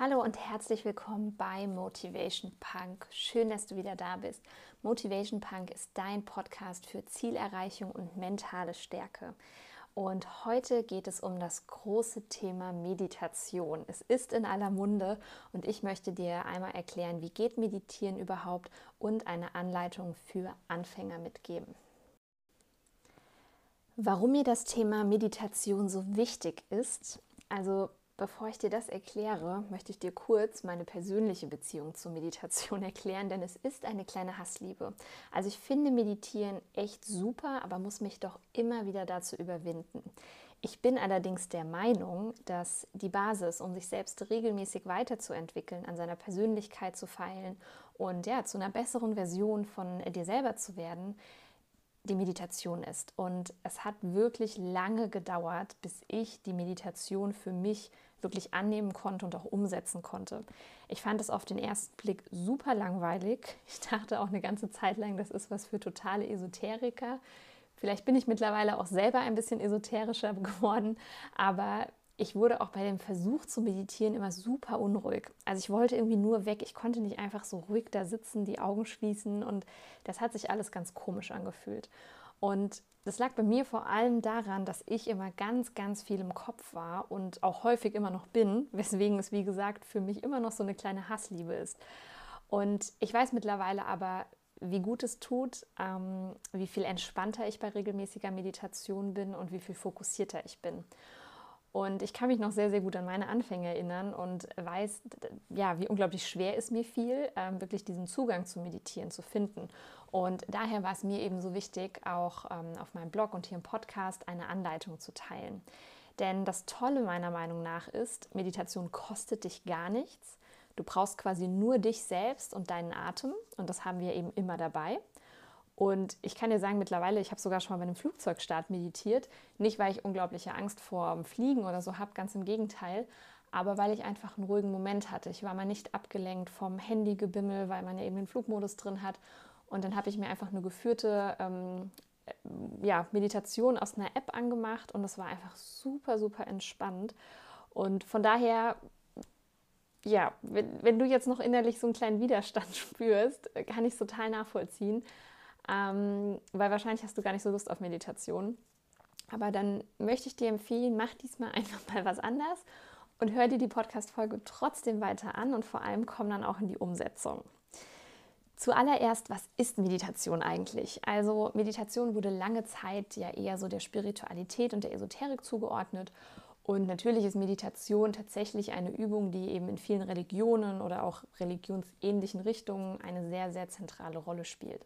Hallo und herzlich willkommen bei Motivation Punk. Schön, dass du wieder da bist. Motivation Punk ist dein Podcast für Zielerreichung und mentale Stärke. Und heute geht es um das große Thema Meditation. Es ist in aller Munde und ich möchte dir einmal erklären, wie geht Meditieren überhaupt und eine Anleitung für Anfänger mitgeben. Warum mir das Thema Meditation so wichtig ist, also Bevor ich dir das erkläre, möchte ich dir kurz meine persönliche Beziehung zur Meditation erklären, denn es ist eine kleine Hassliebe. Also ich finde Meditieren echt super, aber muss mich doch immer wieder dazu überwinden. Ich bin allerdings der Meinung, dass die Basis, um sich selbst regelmäßig weiterzuentwickeln, an seiner Persönlichkeit zu feilen und ja, zu einer besseren Version von dir selber zu werden, die Meditation ist. Und es hat wirklich lange gedauert, bis ich die Meditation für mich wirklich annehmen konnte und auch umsetzen konnte. Ich fand es auf den ersten Blick super langweilig. Ich dachte auch eine ganze Zeit lang, das ist was für totale Esoteriker. Vielleicht bin ich mittlerweile auch selber ein bisschen esoterischer geworden, aber ich wurde auch bei dem Versuch zu meditieren immer super unruhig. Also ich wollte irgendwie nur weg. Ich konnte nicht einfach so ruhig da sitzen, die Augen schließen und das hat sich alles ganz komisch angefühlt. Und das lag bei mir vor allem daran, dass ich immer ganz, ganz viel im Kopf war und auch häufig immer noch bin, weswegen es, wie gesagt, für mich immer noch so eine kleine Hassliebe ist. Und ich weiß mittlerweile aber, wie gut es tut, ähm, wie viel entspannter ich bei regelmäßiger Meditation bin und wie viel fokussierter ich bin. Und ich kann mich noch sehr, sehr gut an meine Anfänge erinnern und weiß, ja, wie unglaublich schwer es mir fiel, ähm, wirklich diesen Zugang zu Meditieren zu finden. Und daher war es mir eben so wichtig, auch ähm, auf meinem Blog und hier im Podcast eine Anleitung zu teilen. Denn das Tolle meiner Meinung nach ist, Meditation kostet dich gar nichts. Du brauchst quasi nur dich selbst und deinen Atem und das haben wir eben immer dabei. Und ich kann dir sagen, mittlerweile, ich habe sogar schon mal bei einem Flugzeugstart meditiert. Nicht, weil ich unglaubliche Angst vor dem Fliegen oder so habe, ganz im Gegenteil, aber weil ich einfach einen ruhigen Moment hatte. Ich war mal nicht abgelenkt vom Handygebimmel, weil man ja eben den Flugmodus drin hat. Und dann habe ich mir einfach eine geführte ähm, äh, ja, Meditation aus einer App angemacht und das war einfach super, super entspannt. Und von daher ja, wenn, wenn, du jetzt noch innerlich so einen kleinen Widerstand spürst, kann ich es total nachvollziehen ähm, weil wahrscheinlich hast du gar nicht so Lust auf Meditation. Aber dann möchte ich dir empfehlen, mach diesmal einfach mal was anders und hör dir die Podcast-Folge trotzdem weiter an und vor allem komm dann auch in die Umsetzung. Zuallererst, was ist Meditation eigentlich? Also Meditation wurde lange Zeit ja eher so der Spiritualität und der Esoterik zugeordnet. Und natürlich ist Meditation tatsächlich eine Übung, die eben in vielen Religionen oder auch religionsähnlichen Richtungen eine sehr, sehr zentrale Rolle spielt.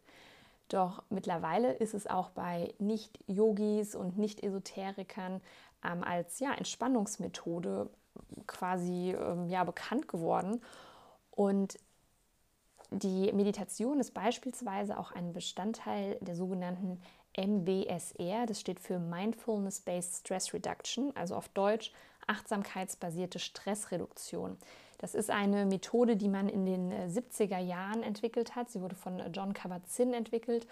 Doch mittlerweile ist es auch bei Nicht-Yogis und Nicht-Esoterikern ähm, als ja, Entspannungsmethode quasi ähm, ja, bekannt geworden. Und die Meditation ist beispielsweise auch ein Bestandteil der sogenannten MBSR, das steht für Mindfulness-Based Stress Reduction, also auf Deutsch achtsamkeitsbasierte Stressreduktion. Das ist eine Methode, die man in den 70er äh, Jahren entwickelt hat. Sie wurde von äh, John Kabat-Zinn entwickelt.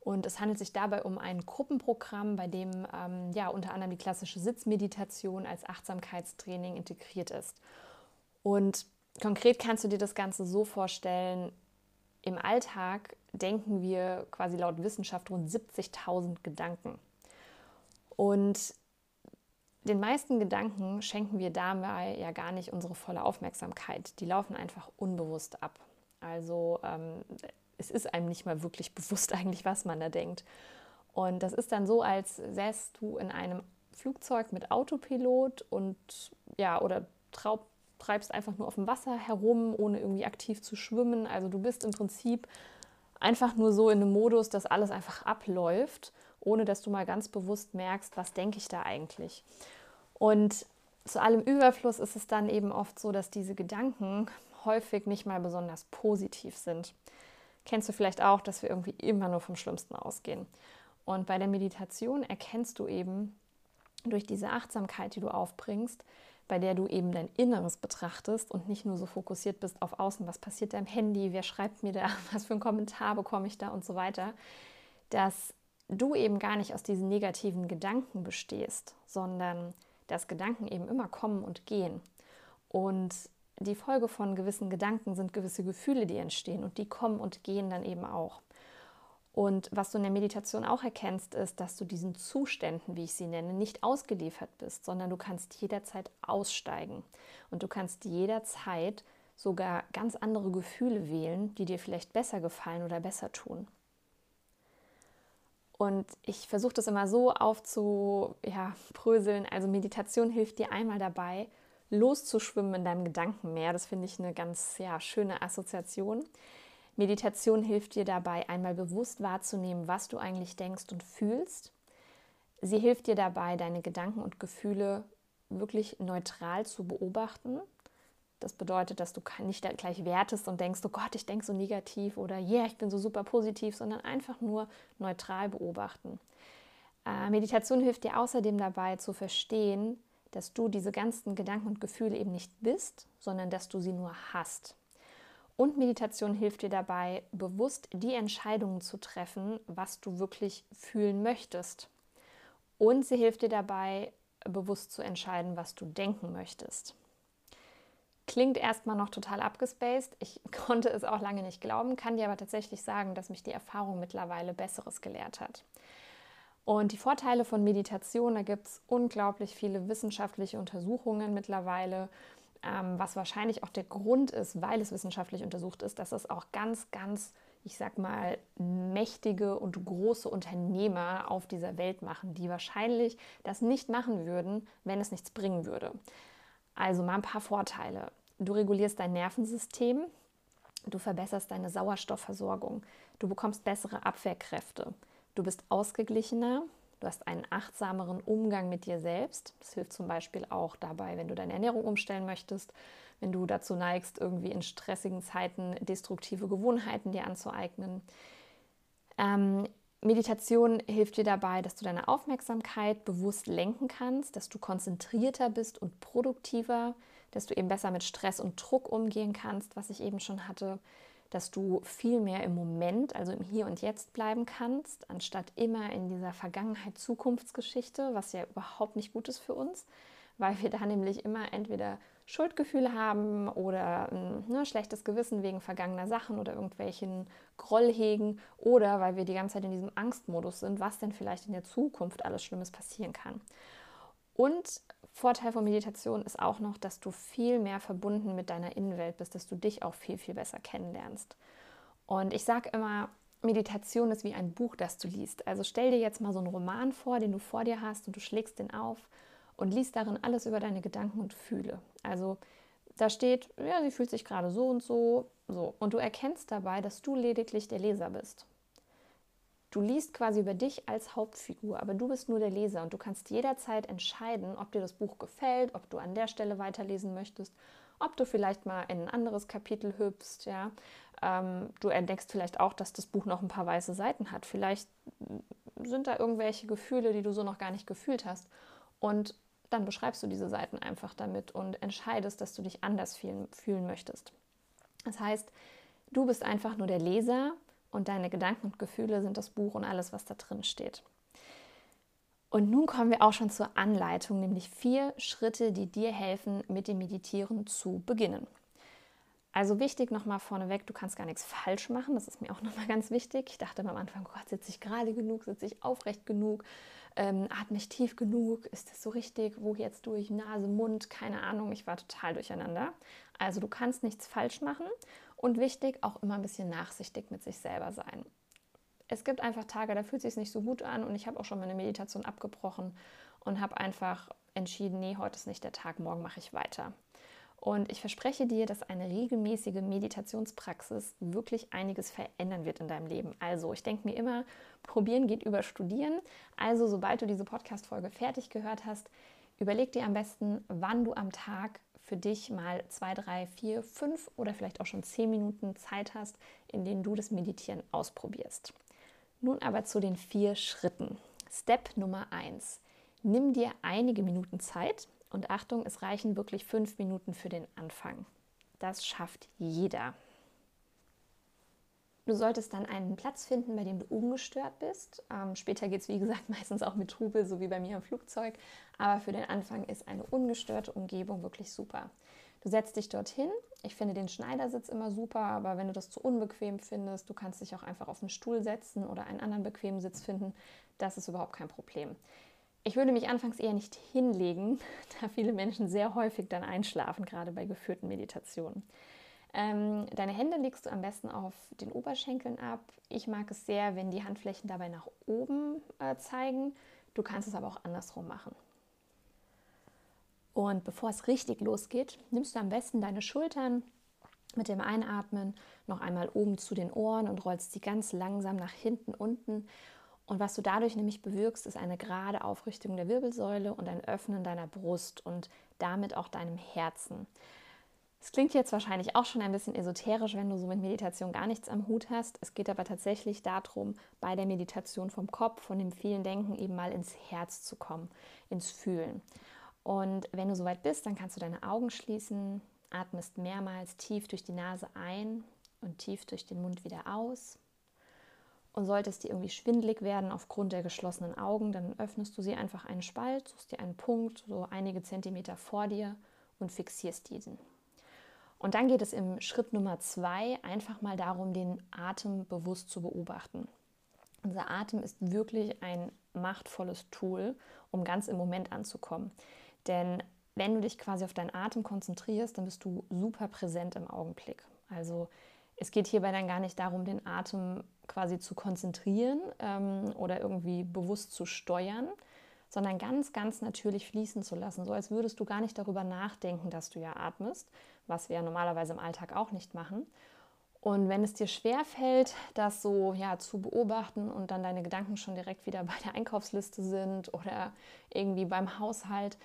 Und es handelt sich dabei um ein Gruppenprogramm, bei dem ähm, ja, unter anderem die klassische Sitzmeditation als Achtsamkeitstraining integriert ist. Und konkret kannst du dir das Ganze so vorstellen, im Alltag denken wir quasi laut Wissenschaft rund 70.000 Gedanken. Und den meisten Gedanken schenken wir dabei ja gar nicht unsere volle Aufmerksamkeit. Die laufen einfach unbewusst ab. Also ähm, es ist einem nicht mal wirklich bewusst eigentlich, was man da denkt. Und das ist dann so, als säßt du in einem Flugzeug mit Autopilot und ja, oder traub, treibst einfach nur auf dem Wasser herum, ohne irgendwie aktiv zu schwimmen. Also du bist im Prinzip einfach nur so in einem Modus, dass alles einfach abläuft, ohne dass du mal ganz bewusst merkst, was denke ich da eigentlich. Und zu allem Überfluss ist es dann eben oft so, dass diese Gedanken häufig nicht mal besonders positiv sind. Kennst du vielleicht auch, dass wir irgendwie immer nur vom Schlimmsten ausgehen. Und bei der Meditation erkennst du eben durch diese Achtsamkeit, die du aufbringst, bei der du eben dein Inneres betrachtest und nicht nur so fokussiert bist auf Außen, was passiert da im Handy, wer schreibt mir da, was für einen Kommentar bekomme ich da und so weiter, dass du eben gar nicht aus diesen negativen Gedanken bestehst, sondern dass Gedanken eben immer kommen und gehen. Und die Folge von gewissen Gedanken sind gewisse Gefühle, die entstehen und die kommen und gehen dann eben auch. Und was du in der Meditation auch erkennst, ist, dass du diesen Zuständen, wie ich sie nenne, nicht ausgeliefert bist, sondern du kannst jederzeit aussteigen. Und du kannst jederzeit sogar ganz andere Gefühle wählen, die dir vielleicht besser gefallen oder besser tun. Und ich versuche das immer so aufzubröseln. Ja, also Meditation hilft dir einmal dabei, loszuschwimmen in deinem Gedankenmeer. Das finde ich eine ganz ja, schöne Assoziation. Meditation hilft dir dabei, einmal bewusst wahrzunehmen, was du eigentlich denkst und fühlst. Sie hilft dir dabei, deine Gedanken und Gefühle wirklich neutral zu beobachten. Das bedeutet, dass du nicht gleich wertest und denkst, oh Gott, ich denke so negativ oder yeah, ich bin so super positiv, sondern einfach nur neutral beobachten. Äh, Meditation hilft dir außerdem dabei zu verstehen, dass du diese ganzen Gedanken und Gefühle eben nicht bist, sondern dass du sie nur hast. Und Meditation hilft dir dabei, bewusst die Entscheidungen zu treffen, was du wirklich fühlen möchtest. Und sie hilft dir dabei, bewusst zu entscheiden, was du denken möchtest. Klingt erstmal noch total abgespaced. Ich konnte es auch lange nicht glauben, kann dir aber tatsächlich sagen, dass mich die Erfahrung mittlerweile Besseres gelehrt hat. Und die Vorteile von Meditation, da gibt es unglaublich viele wissenschaftliche Untersuchungen mittlerweile ähm, was wahrscheinlich auch der Grund ist, weil es wissenschaftlich untersucht ist, dass es auch ganz, ganz, ich sag mal, mächtige und große Unternehmer auf dieser Welt machen, die wahrscheinlich das nicht machen würden, wenn es nichts bringen würde. Also mal ein paar Vorteile. Du regulierst dein Nervensystem, du verbesserst deine Sauerstoffversorgung, du bekommst bessere Abwehrkräfte, du bist ausgeglichener, Du hast einen achtsameren Umgang mit dir selbst. Das hilft zum Beispiel auch dabei, wenn du deine Ernährung umstellen möchtest, wenn du dazu neigst, irgendwie in stressigen Zeiten destruktive Gewohnheiten dir anzueignen. Ähm, Meditation hilft dir dabei, dass du deine Aufmerksamkeit bewusst lenken kannst, dass du konzentrierter bist und produktiver, dass du eben besser mit Stress und Druck umgehen kannst, was ich eben schon hatte dass du viel mehr im Moment, also im Hier und Jetzt bleiben kannst, anstatt immer in dieser Vergangenheit-Zukunftsgeschichte, was ja überhaupt nicht gut ist für uns, weil wir da nämlich immer entweder Schuldgefühle haben oder ein ne, schlechtes Gewissen wegen vergangener Sachen oder irgendwelchen Groll hegen oder weil wir die ganze Zeit in diesem Angstmodus sind, was denn vielleicht in der Zukunft alles Schlimmes passieren kann. Und Vorteil von Meditation ist auch noch, dass du viel mehr verbunden mit deiner Innenwelt bist, dass du dich auch viel, viel besser kennenlernst. Und ich sage immer, Meditation ist wie ein Buch, das du liest. Also stell dir jetzt mal so einen Roman vor, den du vor dir hast und du schlägst den auf und liest darin alles über deine Gedanken und Fühle. Also da steht, ja, sie fühlt sich gerade so und so, so. Und du erkennst dabei, dass du lediglich der Leser bist. Du liest quasi über dich als Hauptfigur, aber du bist nur der Leser und du kannst jederzeit entscheiden, ob dir das Buch gefällt, ob du an der Stelle weiterlesen möchtest, ob du vielleicht mal in ein anderes Kapitel hüpfst, ja. Ähm, du entdeckst vielleicht auch, dass das Buch noch ein paar weiße Seiten hat. Vielleicht sind da irgendwelche Gefühle, die du so noch gar nicht gefühlt hast. Und dann beschreibst du diese Seiten einfach damit und entscheidest, dass du dich anders fühlen, fühlen möchtest. Das heißt, du bist einfach nur der Leser und deine Gedanken und Gefühle sind das Buch und alles, was da drin steht. Und nun kommen wir auch schon zur Anleitung, nämlich vier Schritte, die dir helfen, mit dem Meditieren zu beginnen. Also wichtig nochmal vorneweg, du kannst gar nichts falsch machen, das ist mir auch nochmal ganz wichtig. Ich dachte am Anfang, Gott, sitze ich gerade genug, sitze ich aufrecht genug, ähm, atme ich tief genug, ist das so richtig, wo jetzt durch, Nase, Mund, keine Ahnung, ich war total durcheinander. Also du kannst nichts falsch machen und wichtig, auch immer ein bisschen nachsichtig mit sich selber sein. Es gibt einfach Tage, da fühlt es sich nicht so gut an und ich habe auch schon meine Meditation abgebrochen und habe einfach entschieden, nee, heute ist nicht der Tag, morgen mache ich weiter. Und ich verspreche dir, dass eine regelmäßige Meditationspraxis wirklich einiges verändern wird in deinem Leben. Also, ich denke mir immer, probieren geht über studieren. Also, sobald du diese Podcast-Folge fertig gehört hast, überleg dir am besten, wann du am Tag für dich mal zwei, drei, vier, fünf oder vielleicht auch schon zehn Minuten Zeit hast, in denen du das Meditieren ausprobierst. Nun aber zu den vier Schritten. Step Nummer eins. Nimm dir einige Minuten Zeit und Achtung, es reichen wirklich fünf Minuten für den Anfang. Das schafft jeder. Du solltest dann einen Platz finden, bei dem du ungestört bist. Ähm, später geht es, wie gesagt, meistens auch mit Trubel, so wie bei mir im Flugzeug. Aber für den Anfang ist eine ungestörte Umgebung wirklich super. Du setzt dich dorthin. Ich finde den Schneidersitz immer super, aber wenn du das zu unbequem findest, du kannst dich auch einfach auf einen Stuhl setzen oder einen anderen bequemen Sitz finden. Das ist überhaupt kein Problem. Ich würde mich anfangs eher nicht hinlegen, da viele Menschen sehr häufig dann einschlafen, gerade bei geführten Meditationen. Ähm, deine Hände legst du am besten auf den Oberschenkeln ab. Ich mag es sehr, wenn die Handflächen dabei nach oben äh, zeigen. Du kannst es aber auch andersrum machen. Und bevor es richtig losgeht, nimmst du am besten deine Schultern mit dem Einatmen noch einmal oben zu den Ohren und rollst sie ganz langsam nach hinten unten. Und was du dadurch nämlich bewirkst, ist eine gerade Aufrichtung der Wirbelsäule und ein Öffnen deiner Brust und damit auch deinem Herzen. Es klingt jetzt wahrscheinlich auch schon ein bisschen esoterisch, wenn du so mit Meditation gar nichts am Hut hast. Es geht aber tatsächlich darum, bei der Meditation vom Kopf, von dem vielen Denken eben mal ins Herz zu kommen, ins Fühlen. Und wenn du soweit bist, dann kannst du deine Augen schließen, atmest mehrmals tief durch die Nase ein und tief durch den Mund wieder aus. Und sollte es dir irgendwie schwindlig werden aufgrund der geschlossenen Augen, dann öffnest du sie einfach einen Spalt, suchst dir einen Punkt, so einige Zentimeter vor dir und fixierst diesen. Und dann geht es im Schritt Nummer zwei einfach mal darum, den Atem bewusst zu beobachten. Unser Atem ist wirklich ein machtvolles Tool, um ganz im Moment anzukommen. Denn wenn du dich quasi auf deinen Atem konzentrierst, dann bist du super präsent im Augenblick. Also es geht hierbei dann gar nicht darum, den Atem quasi zu konzentrieren ähm, oder irgendwie bewusst zu steuern, sondern ganz, ganz natürlich fließen zu lassen, so als würdest du gar nicht darüber nachdenken, dass du ja atmest, was wir ja normalerweise im Alltag auch nicht machen. Und wenn es dir schwer fällt, das so ja, zu beobachten und dann deine Gedanken schon direkt wieder bei der Einkaufsliste sind oder irgendwie beim Haushalt,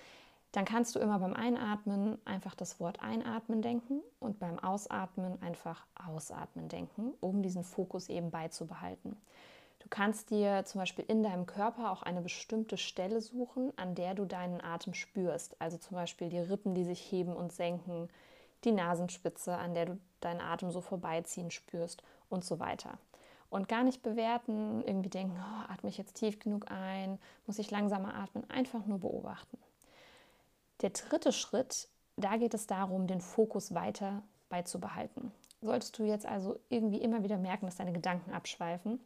dann kannst du immer beim Einatmen einfach das Wort Einatmen denken und beim Ausatmen einfach Ausatmen denken, um diesen Fokus eben beizubehalten. Du kannst dir zum Beispiel in deinem Körper auch eine bestimmte Stelle suchen, an der du deinen Atem spürst. Also zum Beispiel die Rippen, die sich heben und senken, die Nasenspitze, an der du deinen Atem so vorbeiziehen spürst und so weiter. Und gar nicht bewerten, irgendwie denken, oh, atme ich jetzt tief genug ein, muss ich langsamer atmen, einfach nur beobachten. Der dritte Schritt, da geht es darum, den Fokus weiter beizubehalten. Solltest du jetzt also irgendwie immer wieder merken, dass deine Gedanken abschweifen,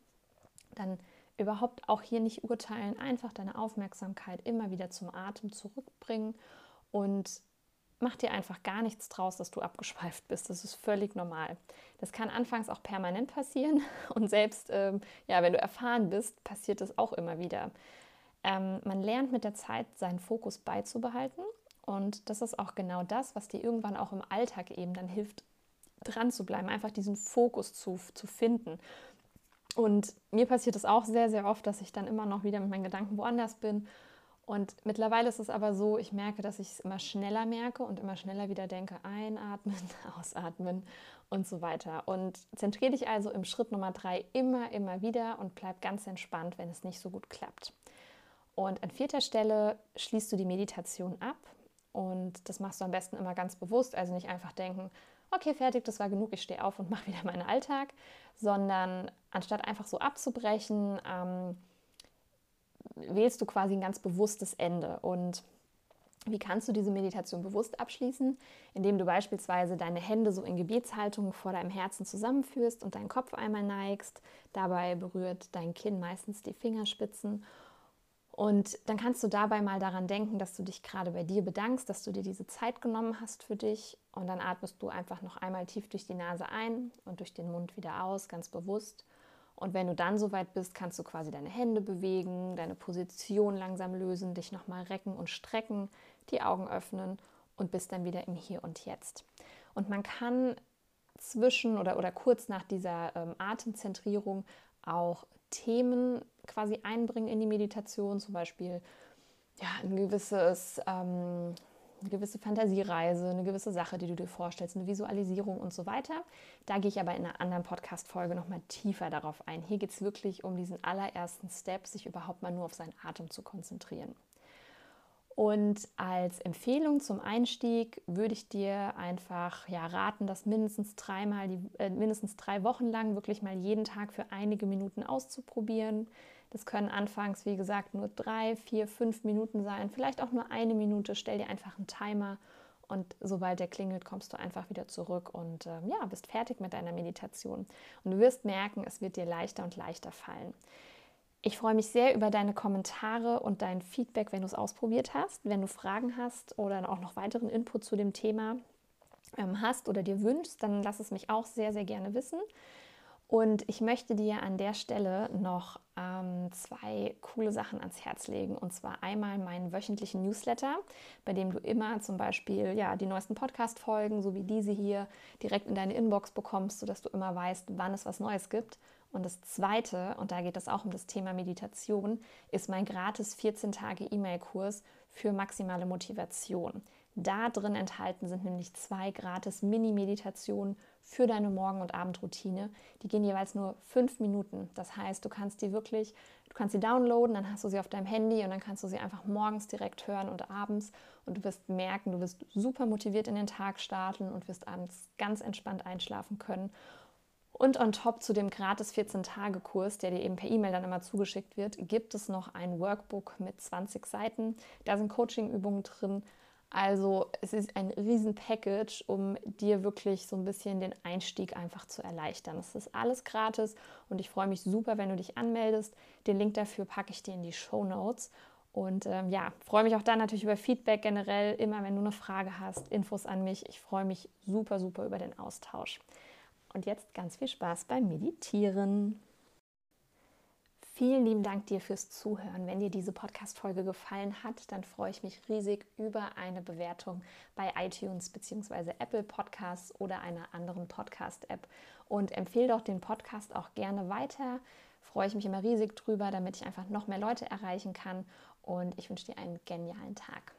dann überhaupt auch hier nicht urteilen, einfach deine Aufmerksamkeit immer wieder zum Atem zurückbringen und mach dir einfach gar nichts draus, dass du abgeschweift bist. Das ist völlig normal. Das kann anfangs auch permanent passieren und selbst ähm, ja, wenn du erfahren bist, passiert es auch immer wieder. Ähm, man lernt mit der Zeit seinen Fokus beizubehalten und das ist auch genau das, was dir irgendwann auch im Alltag eben dann hilft, dran zu bleiben, einfach diesen Fokus zu, zu finden. Und mir passiert es auch sehr, sehr oft, dass ich dann immer noch wieder mit meinen Gedanken woanders bin. Und mittlerweile ist es aber so, ich merke, dass ich es immer schneller merke und immer schneller wieder denke, einatmen, ausatmen und so weiter. Und zentriere dich also im Schritt Nummer drei immer, immer wieder und bleib ganz entspannt, wenn es nicht so gut klappt. Und an vierter Stelle schließt du die Meditation ab und das machst du am besten immer ganz bewusst, also nicht einfach denken, okay, fertig, das war genug, ich stehe auf und mache wieder meinen Alltag, sondern anstatt einfach so abzubrechen, ähm, wählst du quasi ein ganz bewusstes Ende. Und wie kannst du diese Meditation bewusst abschließen? Indem du beispielsweise deine Hände so in Gebetshaltung vor deinem Herzen zusammenführst und deinen Kopf einmal neigst. Dabei berührt dein Kinn meistens die Fingerspitzen und dann kannst du dabei mal daran denken, dass du dich gerade bei dir bedankst, dass du dir diese Zeit genommen hast für dich. Und dann atmest du einfach noch einmal tief durch die Nase ein und durch den Mund wieder aus, ganz bewusst. Und wenn du dann soweit bist, kannst du quasi deine Hände bewegen, deine Position langsam lösen, dich nochmal recken und strecken, die Augen öffnen und bist dann wieder im Hier und Jetzt. Und man kann zwischen oder, oder kurz nach dieser ähm, Atemzentrierung auch Themen quasi einbringen in die Meditation, zum Beispiel ja, ein gewisses, ähm, eine gewisse Fantasiereise, eine gewisse Sache, die du dir vorstellst, eine Visualisierung und so weiter. Da gehe ich aber in einer anderen Podcast-Folge nochmal tiefer darauf ein. Hier geht es wirklich um diesen allerersten Step, sich überhaupt mal nur auf seinen Atem zu konzentrieren. Und als Empfehlung zum Einstieg würde ich dir einfach ja, raten, das mindestens dreimal, äh, mindestens drei Wochen lang wirklich mal jeden Tag für einige Minuten auszuprobieren. Das können anfangs, wie gesagt, nur drei, vier, fünf Minuten sein, vielleicht auch nur eine Minute. Stell dir einfach einen Timer Und sobald der klingelt, kommst du einfach wieder zurück und äh, ja, bist fertig mit deiner Meditation. Und du wirst merken, es wird dir leichter und leichter fallen. Ich freue mich sehr über deine Kommentare und dein Feedback, wenn du es ausprobiert hast. Wenn du Fragen hast oder auch noch weiteren Input zu dem Thema ähm, hast oder dir wünschst, dann lass es mich auch sehr, sehr gerne wissen. Und ich möchte dir an der Stelle noch ähm, zwei coole Sachen ans Herz legen. Und zwar einmal meinen wöchentlichen Newsletter, bei dem du immer zum Beispiel ja, die neuesten Podcast-Folgen, so wie diese hier, direkt in deine Inbox bekommst, sodass du immer weißt, wann es was Neues gibt. Und das zweite, und da geht es auch um das Thema Meditation, ist mein gratis 14 Tage E-Mail-Kurs für maximale Motivation. Da drin enthalten sind nämlich zwei gratis Mini-Meditationen für deine Morgen- und Abendroutine. Die gehen jeweils nur fünf Minuten. Das heißt, du kannst die wirklich, du kannst sie downloaden, dann hast du sie auf deinem Handy und dann kannst du sie einfach morgens direkt hören und abends. Und du wirst merken, du wirst super motiviert in den Tag starten und wirst abends ganz entspannt einschlafen können. Und on top zu dem gratis 14-Tage-Kurs, der dir eben per E-Mail dann immer zugeschickt wird, gibt es noch ein Workbook mit 20 Seiten. Da sind Coaching-Übungen drin, also es ist ein Riesen-Package, um dir wirklich so ein bisschen den Einstieg einfach zu erleichtern. Es ist alles gratis und ich freue mich super, wenn du dich anmeldest. Den Link dafür packe ich dir in die Show Notes. Und ähm, ja, freue mich auch dann natürlich über Feedback generell, immer wenn du eine Frage hast, Infos an mich. Ich freue mich super, super über den Austausch. Und jetzt ganz viel Spaß beim Meditieren. Vielen lieben Dank dir fürs Zuhören. Wenn dir diese Podcast-Folge gefallen hat, dann freue ich mich riesig über eine Bewertung bei iTunes bzw. Apple Podcasts oder einer anderen Podcast-App. Und empfehle doch den Podcast auch gerne weiter. Freue ich mich immer riesig drüber, damit ich einfach noch mehr Leute erreichen kann. Und ich wünsche dir einen genialen Tag.